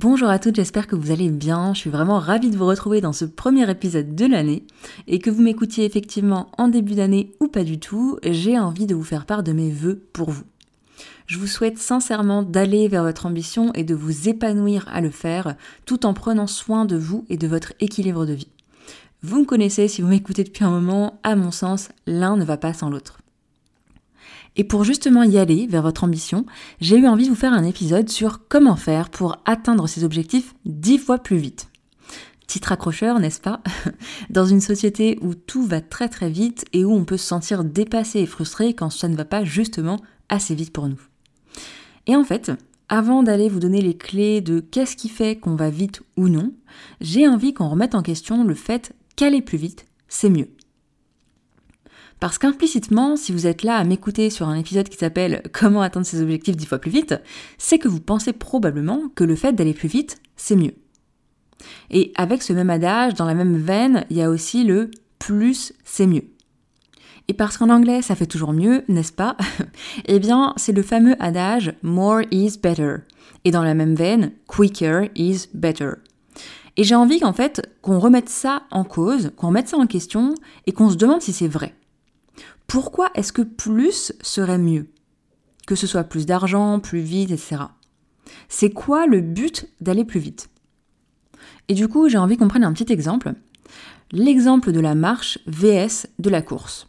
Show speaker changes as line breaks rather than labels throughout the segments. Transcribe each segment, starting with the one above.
Bonjour à toutes, j'espère que vous allez bien. Je suis vraiment ravie de vous retrouver dans ce premier épisode de l'année et que vous m'écoutiez effectivement en début d'année ou pas du tout. J'ai envie de vous faire part de mes vœux pour vous. Je vous souhaite sincèrement d'aller vers votre ambition et de vous épanouir à le faire tout en prenant soin de vous et de votre équilibre de vie. Vous me connaissez, si vous m'écoutez depuis un moment, à mon sens, l'un ne va pas sans l'autre. Et pour justement y aller vers votre ambition, j'ai eu envie de vous faire un épisode sur comment faire pour atteindre ses objectifs dix fois plus vite. Titre accrocheur, n'est-ce pas? Dans une société où tout va très très vite et où on peut se sentir dépassé et frustré quand ça ne va pas justement assez vite pour nous. Et en fait, avant d'aller vous donner les clés de qu'est-ce qui fait qu'on va vite ou non, j'ai envie qu'on remette en question le fait qu'aller plus vite, c'est mieux. Parce qu'implicitement, si vous êtes là à m'écouter sur un épisode qui s'appelle Comment atteindre ses objectifs dix fois plus vite, c'est que vous pensez probablement que le fait d'aller plus vite, c'est mieux. Et avec ce même adage, dans la même veine, il y a aussi le plus c'est mieux. Et parce qu'en anglais, ça fait toujours mieux, n'est-ce pas? Eh bien, c'est le fameux adage More is better. Et dans la même veine, Quicker is better. Et j'ai envie qu'en fait, qu'on remette ça en cause, qu'on remette ça en question et qu'on se demande si c'est vrai. Pourquoi est-ce que plus serait mieux? Que ce soit plus d'argent, plus vite, etc. C'est quoi le but d'aller plus vite? Et du coup, j'ai envie qu'on prenne un petit exemple. L'exemple de la marche VS de la course.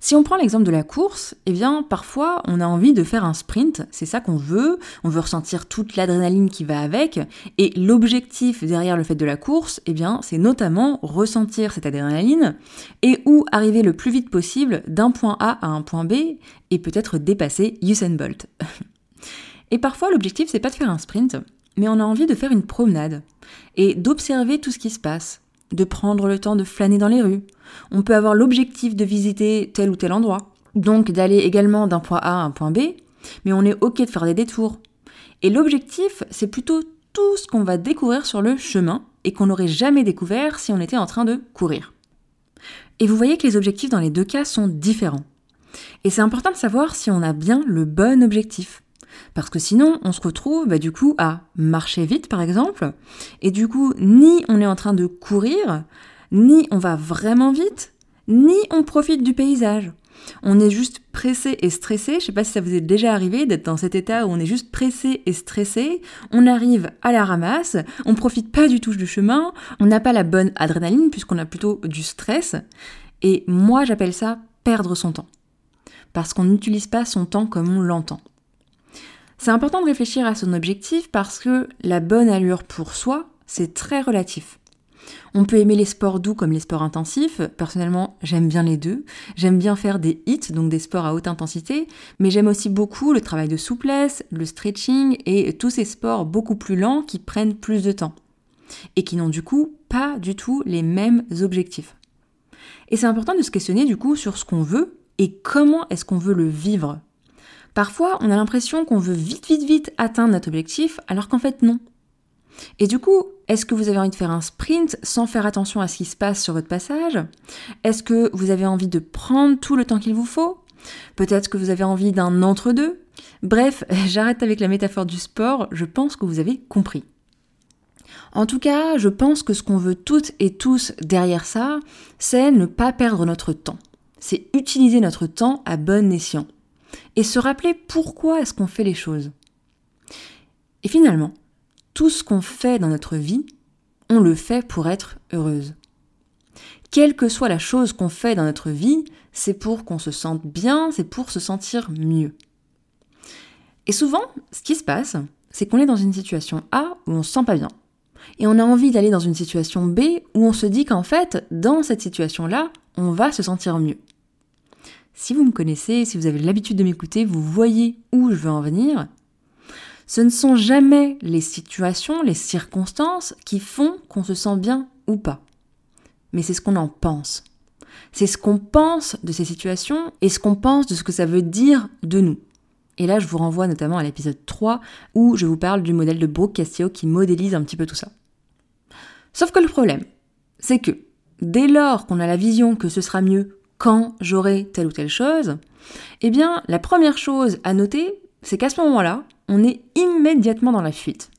Si on prend l'exemple de la course, eh bien parfois on a envie de faire un sprint, c'est ça qu'on veut, on veut ressentir toute l'adrénaline qui va avec, et l'objectif derrière le fait de la course, eh bien c'est notamment ressentir cette adrénaline et ou arriver le plus vite possible d'un point A à un point B et peut-être dépasser Usain Bolt. et parfois l'objectif c'est pas de faire un sprint, mais on a envie de faire une promenade et d'observer tout ce qui se passe, de prendre le temps de flâner dans les rues. On peut avoir l'objectif de visiter tel ou tel endroit, donc d'aller également d'un point A à un point B, mais on est ok de faire des détours. Et l'objectif, c'est plutôt tout ce qu'on va découvrir sur le chemin et qu'on n'aurait jamais découvert si on était en train de courir. Et vous voyez que les objectifs dans les deux cas sont différents. Et c'est important de savoir si on a bien le bon objectif. Parce que sinon, on se retrouve bah, du coup à marcher vite, par exemple, et du coup, ni on est en train de courir, ni on va vraiment vite, ni on profite du paysage. On est juste pressé et stressé. Je sais pas si ça vous est déjà arrivé d'être dans cet état où on est juste pressé et stressé. On arrive à la ramasse, on profite pas du tout du chemin, on n'a pas la bonne adrénaline puisqu'on a plutôt du stress. Et moi, j'appelle ça perdre son temps. Parce qu'on n'utilise pas son temps comme on l'entend. C'est important de réfléchir à son objectif parce que la bonne allure pour soi, c'est très relatif. On peut aimer les sports doux comme les sports intensifs. Personnellement, j'aime bien les deux. J'aime bien faire des hits, donc des sports à haute intensité, mais j'aime aussi beaucoup le travail de souplesse, le stretching et tous ces sports beaucoup plus lents qui prennent plus de temps et qui n'ont du coup pas du tout les mêmes objectifs. Et c'est important de se questionner du coup sur ce qu'on veut et comment est-ce qu'on veut le vivre Parfois, on a l'impression qu'on veut vite, vite, vite atteindre notre objectif, alors qu'en fait non. Et du coup, est-ce que vous avez envie de faire un sprint sans faire attention à ce qui se passe sur votre passage? Est-ce que vous avez envie de prendre tout le temps qu'il vous faut? Peut-être que vous avez envie d'un entre-deux? Bref, j'arrête avec la métaphore du sport, je pense que vous avez compris. En tout cas, je pense que ce qu'on veut toutes et tous derrière ça, c'est ne pas perdre notre temps. C'est utiliser notre temps à bon escient et se rappeler pourquoi est-ce qu'on fait les choses. Et finalement, tout ce qu'on fait dans notre vie, on le fait pour être heureuse. Quelle que soit la chose qu'on fait dans notre vie, c'est pour qu'on se sente bien, c'est pour se sentir mieux. Et souvent, ce qui se passe, c'est qu'on est dans une situation A où on se sent pas bien. Et on a envie d'aller dans une situation B où on se dit qu'en fait, dans cette situation-là, on va se sentir mieux. Si vous me connaissez, si vous avez l'habitude de m'écouter, vous voyez où je veux en venir. Ce ne sont jamais les situations, les circonstances qui font qu'on se sent bien ou pas. Mais c'est ce qu'on en pense. C'est ce qu'on pense de ces situations et ce qu'on pense de ce que ça veut dire de nous. Et là, je vous renvoie notamment à l'épisode 3 où je vous parle du modèle de Brooke Castillo qui modélise un petit peu tout ça. Sauf que le problème, c'est que dès lors qu'on a la vision que ce sera mieux quand j'aurai telle ou telle chose, eh bien, la première chose à noter, c'est qu'à ce moment-là, on est immédiatement dans la fuite.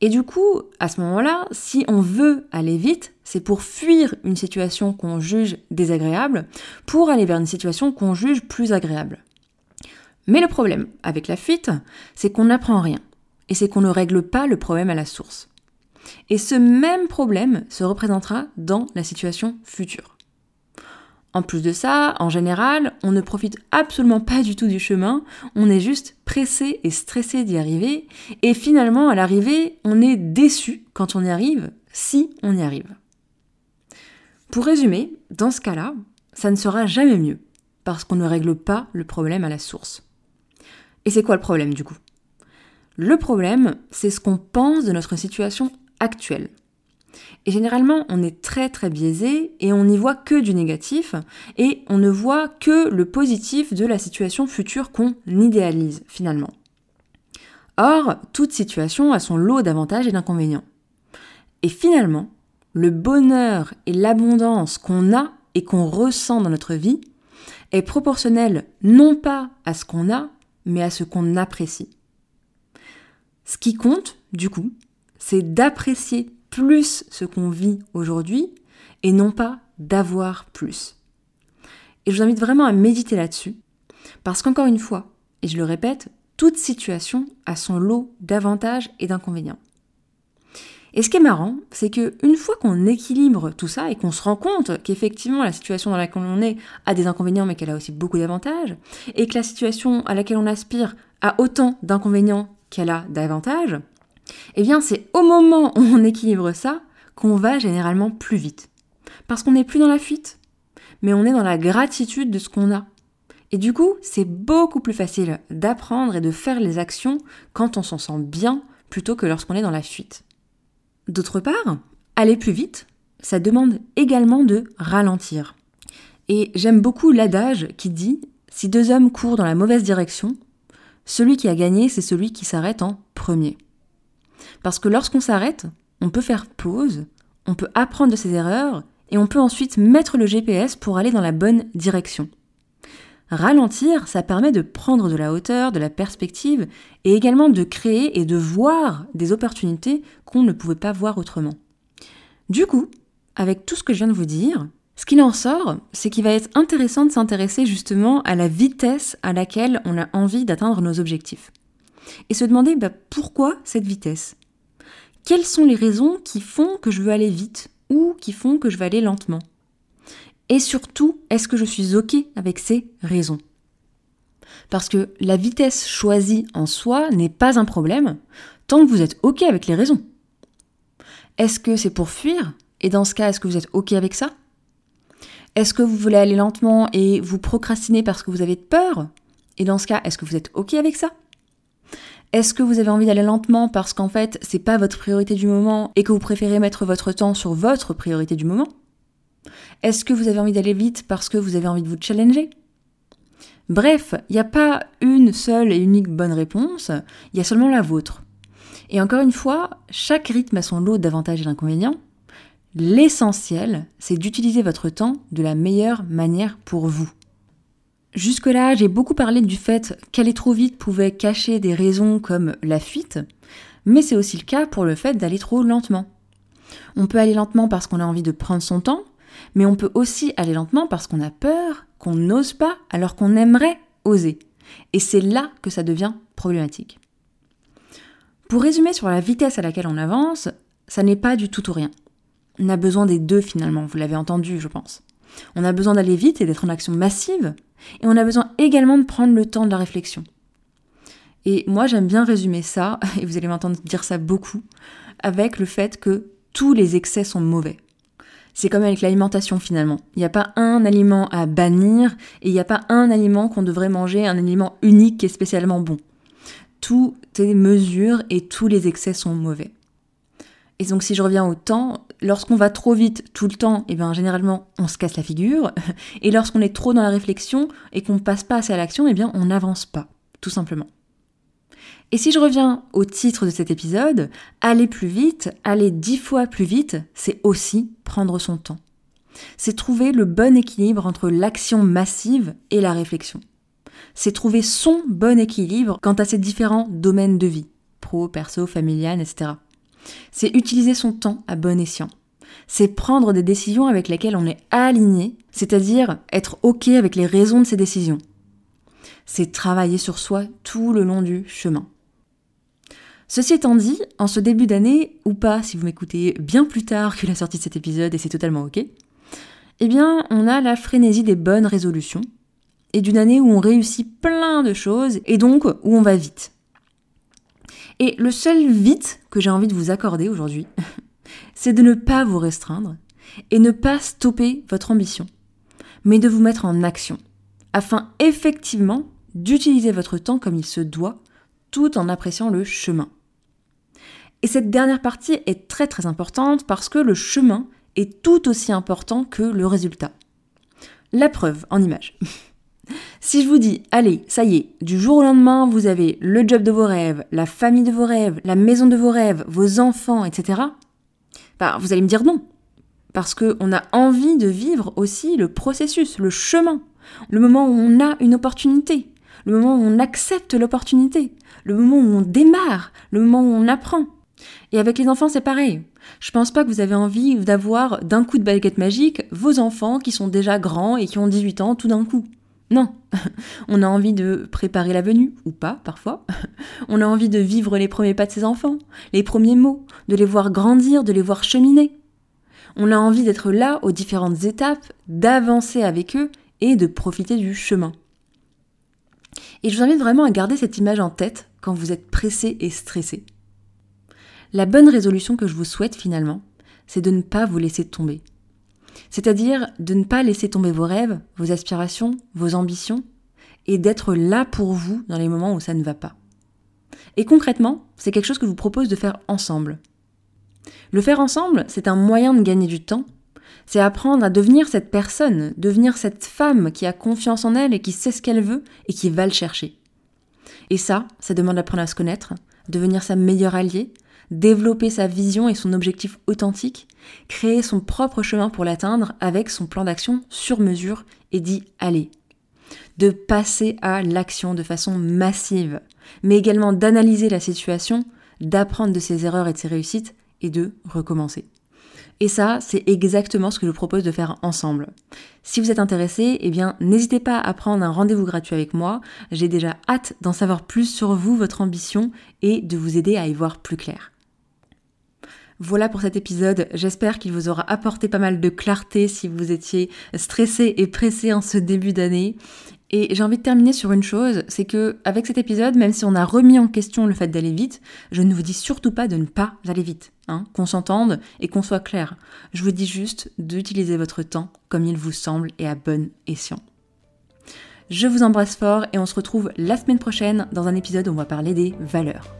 Et du coup, à ce moment-là, si on veut aller vite, c'est pour fuir une situation qu'on juge désagréable, pour aller vers une situation qu'on juge plus agréable. Mais le problème avec la fuite, c'est qu'on n'apprend rien, et c'est qu'on ne règle pas le problème à la source. Et ce même problème se représentera dans la situation future. En plus de ça, en général, on ne profite absolument pas du tout du chemin, on est juste pressé et stressé d'y arriver, et finalement, à l'arrivée, on est déçu quand on y arrive, si on y arrive. Pour résumer, dans ce cas-là, ça ne sera jamais mieux, parce qu'on ne règle pas le problème à la source. Et c'est quoi le problème du coup? Le problème, c'est ce qu'on pense de notre situation actuelle. Et généralement, on est très très biaisé et on n'y voit que du négatif et on ne voit que le positif de la situation future qu'on idéalise finalement. Or, toute situation a son lot d'avantages et d'inconvénients. Et finalement, le bonheur et l'abondance qu'on a et qu'on ressent dans notre vie est proportionnel non pas à ce qu'on a, mais à ce qu'on apprécie. Ce qui compte, du coup, c'est d'apprécier plus ce qu'on vit aujourd'hui et non pas d'avoir plus. Et je vous invite vraiment à méditer là-dessus, parce qu'encore une fois, et je le répète, toute situation a son lot d'avantages et d'inconvénients. Et ce qui est marrant, c'est que une fois qu'on équilibre tout ça et qu'on se rend compte qu'effectivement la situation dans laquelle on est a des inconvénients mais qu'elle a aussi beaucoup d'avantages, et que la situation à laquelle on aspire a autant d'inconvénients qu'elle a d'avantages, eh bien, c'est au moment où on équilibre ça qu'on va généralement plus vite. Parce qu'on n'est plus dans la fuite, mais on est dans la gratitude de ce qu'on a. Et du coup, c'est beaucoup plus facile d'apprendre et de faire les actions quand on s'en sent bien plutôt que lorsqu'on est dans la fuite. D'autre part, aller plus vite, ça demande également de ralentir. Et j'aime beaucoup l'adage qui dit si deux hommes courent dans la mauvaise direction, celui qui a gagné, c'est celui qui s'arrête en premier. Parce que lorsqu'on s'arrête, on peut faire pause, on peut apprendre de ses erreurs et on peut ensuite mettre le GPS pour aller dans la bonne direction. Ralentir, ça permet de prendre de la hauteur, de la perspective et également de créer et de voir des opportunités qu'on ne pouvait pas voir autrement. Du coup, avec tout ce que je viens de vous dire, ce qu'il en sort, c'est qu'il va être intéressant de s'intéresser justement à la vitesse à laquelle on a envie d'atteindre nos objectifs. Et se demander bah, pourquoi cette vitesse? Quelles sont les raisons qui font que je veux aller vite ou qui font que je vais aller lentement? Et surtout, est-ce que je suis OK avec ces raisons? Parce que la vitesse choisie en soi n'est pas un problème tant que vous êtes OK avec les raisons. Est-ce que c'est pour fuir? Et dans ce cas, est-ce que vous êtes OK avec ça? Est-ce que vous voulez aller lentement et vous procrastinez parce que vous avez peur? Et dans ce cas, est-ce que vous êtes OK avec ça? Est-ce que vous avez envie d'aller lentement parce qu'en fait, c'est pas votre priorité du moment et que vous préférez mettre votre temps sur votre priorité du moment? Est-ce que vous avez envie d'aller vite parce que vous avez envie de vous challenger? Bref, il n'y a pas une seule et unique bonne réponse, il y a seulement la vôtre. Et encore une fois, chaque rythme a son lot d'avantages et d'inconvénients. L'essentiel, c'est d'utiliser votre temps de la meilleure manière pour vous. Jusque-là, j'ai beaucoup parlé du fait qu'aller trop vite pouvait cacher des raisons comme la fuite, mais c'est aussi le cas pour le fait d'aller trop lentement. On peut aller lentement parce qu'on a envie de prendre son temps, mais on peut aussi aller lentement parce qu'on a peur, qu'on n'ose pas, alors qu'on aimerait oser. Et c'est là que ça devient problématique. Pour résumer sur la vitesse à laquelle on avance, ça n'est pas du tout ou rien. On a besoin des deux finalement, vous l'avez entendu, je pense. On a besoin d'aller vite et d'être en action massive, et on a besoin également de prendre le temps de la réflexion. Et moi, j'aime bien résumer ça, et vous allez m'entendre dire ça beaucoup, avec le fait que tous les excès sont mauvais. C'est comme avec l'alimentation finalement. Il n'y a pas un aliment à bannir et il n'y a pas un aliment qu'on devrait manger, un aliment unique et spécialement bon. Tout est mesure et tous les excès sont mauvais. Et donc si je reviens au temps, lorsqu'on va trop vite tout le temps, et eh bien généralement on se casse la figure. Et lorsqu'on est trop dans la réflexion et qu'on ne passe pas assez à l'action, et eh bien on n'avance pas, tout simplement. Et si je reviens au titre de cet épisode, aller plus vite, aller dix fois plus vite, c'est aussi prendre son temps. C'est trouver le bon équilibre entre l'action massive et la réflexion. C'est trouver son bon équilibre quant à ces différents domaines de vie, pro, perso, familial, etc. C'est utiliser son temps à bon escient. C'est prendre des décisions avec lesquelles on est aligné, c'est-à-dire être OK avec les raisons de ces décisions. C'est travailler sur soi tout le long du chemin. Ceci étant dit, en ce début d'année, ou pas si vous m'écoutez bien plus tard que la sortie de cet épisode et c'est totalement ok, eh bien on a la frénésie des bonnes résolutions et d'une année où on réussit plein de choses et donc où on va vite. Et le seul vite que j'ai envie de vous accorder aujourd'hui, c'est de ne pas vous restreindre et ne pas stopper votre ambition, mais de vous mettre en action, afin effectivement d'utiliser votre temps comme il se doit, tout en appréciant le chemin. Et cette dernière partie est très très importante parce que le chemin est tout aussi important que le résultat. La preuve en image. Si je vous dis, allez, ça y est, du jour au lendemain, vous avez le job de vos rêves, la famille de vos rêves, la maison de vos rêves, vos enfants, etc., bah, vous allez me dire non. Parce qu'on a envie de vivre aussi le processus, le chemin, le moment où on a une opportunité, le moment où on accepte l'opportunité, le moment où on démarre, le moment où on apprend. Et avec les enfants, c'est pareil. Je pense pas que vous avez envie d'avoir d'un coup de baguette magique vos enfants qui sont déjà grands et qui ont 18 ans tout d'un coup. Non, on a envie de préparer la venue, ou pas parfois. On a envie de vivre les premiers pas de ses enfants, les premiers mots, de les voir grandir, de les voir cheminer. On a envie d'être là aux différentes étapes, d'avancer avec eux et de profiter du chemin. Et je vous invite vraiment à garder cette image en tête quand vous êtes pressé et stressé. La bonne résolution que je vous souhaite finalement, c'est de ne pas vous laisser tomber. C'est-à-dire de ne pas laisser tomber vos rêves, vos aspirations, vos ambitions, et d'être là pour vous dans les moments où ça ne va pas. Et concrètement, c'est quelque chose que je vous propose de faire ensemble. Le faire ensemble, c'est un moyen de gagner du temps. C'est apprendre à devenir cette personne, devenir cette femme qui a confiance en elle et qui sait ce qu'elle veut et qui va le chercher. Et ça, ça demande d'apprendre à se connaître, devenir sa meilleure alliée, développer sa vision et son objectif authentique, créer son propre chemin pour l'atteindre avec son plan d'action sur mesure et d'y aller. De passer à l'action de façon massive, mais également d'analyser la situation, d'apprendre de ses erreurs et de ses réussites et de recommencer. Et ça, c'est exactement ce que je vous propose de faire ensemble. Si vous êtes intéressé, eh bien, n'hésitez pas à prendre un rendez-vous gratuit avec moi. J'ai déjà hâte d'en savoir plus sur vous, votre ambition et de vous aider à y voir plus clair. Voilà pour cet épisode. J'espère qu'il vous aura apporté pas mal de clarté si vous étiez stressé et pressé en ce début d'année. Et j'ai envie de terminer sur une chose, c'est que avec cet épisode, même si on a remis en question le fait d'aller vite, je ne vous dis surtout pas de ne pas aller vite, hein, qu'on s'entende et qu'on soit clair. Je vous dis juste d'utiliser votre temps comme il vous semble et à bon escient. Je vous embrasse fort et on se retrouve la semaine prochaine dans un épisode où on va parler des valeurs.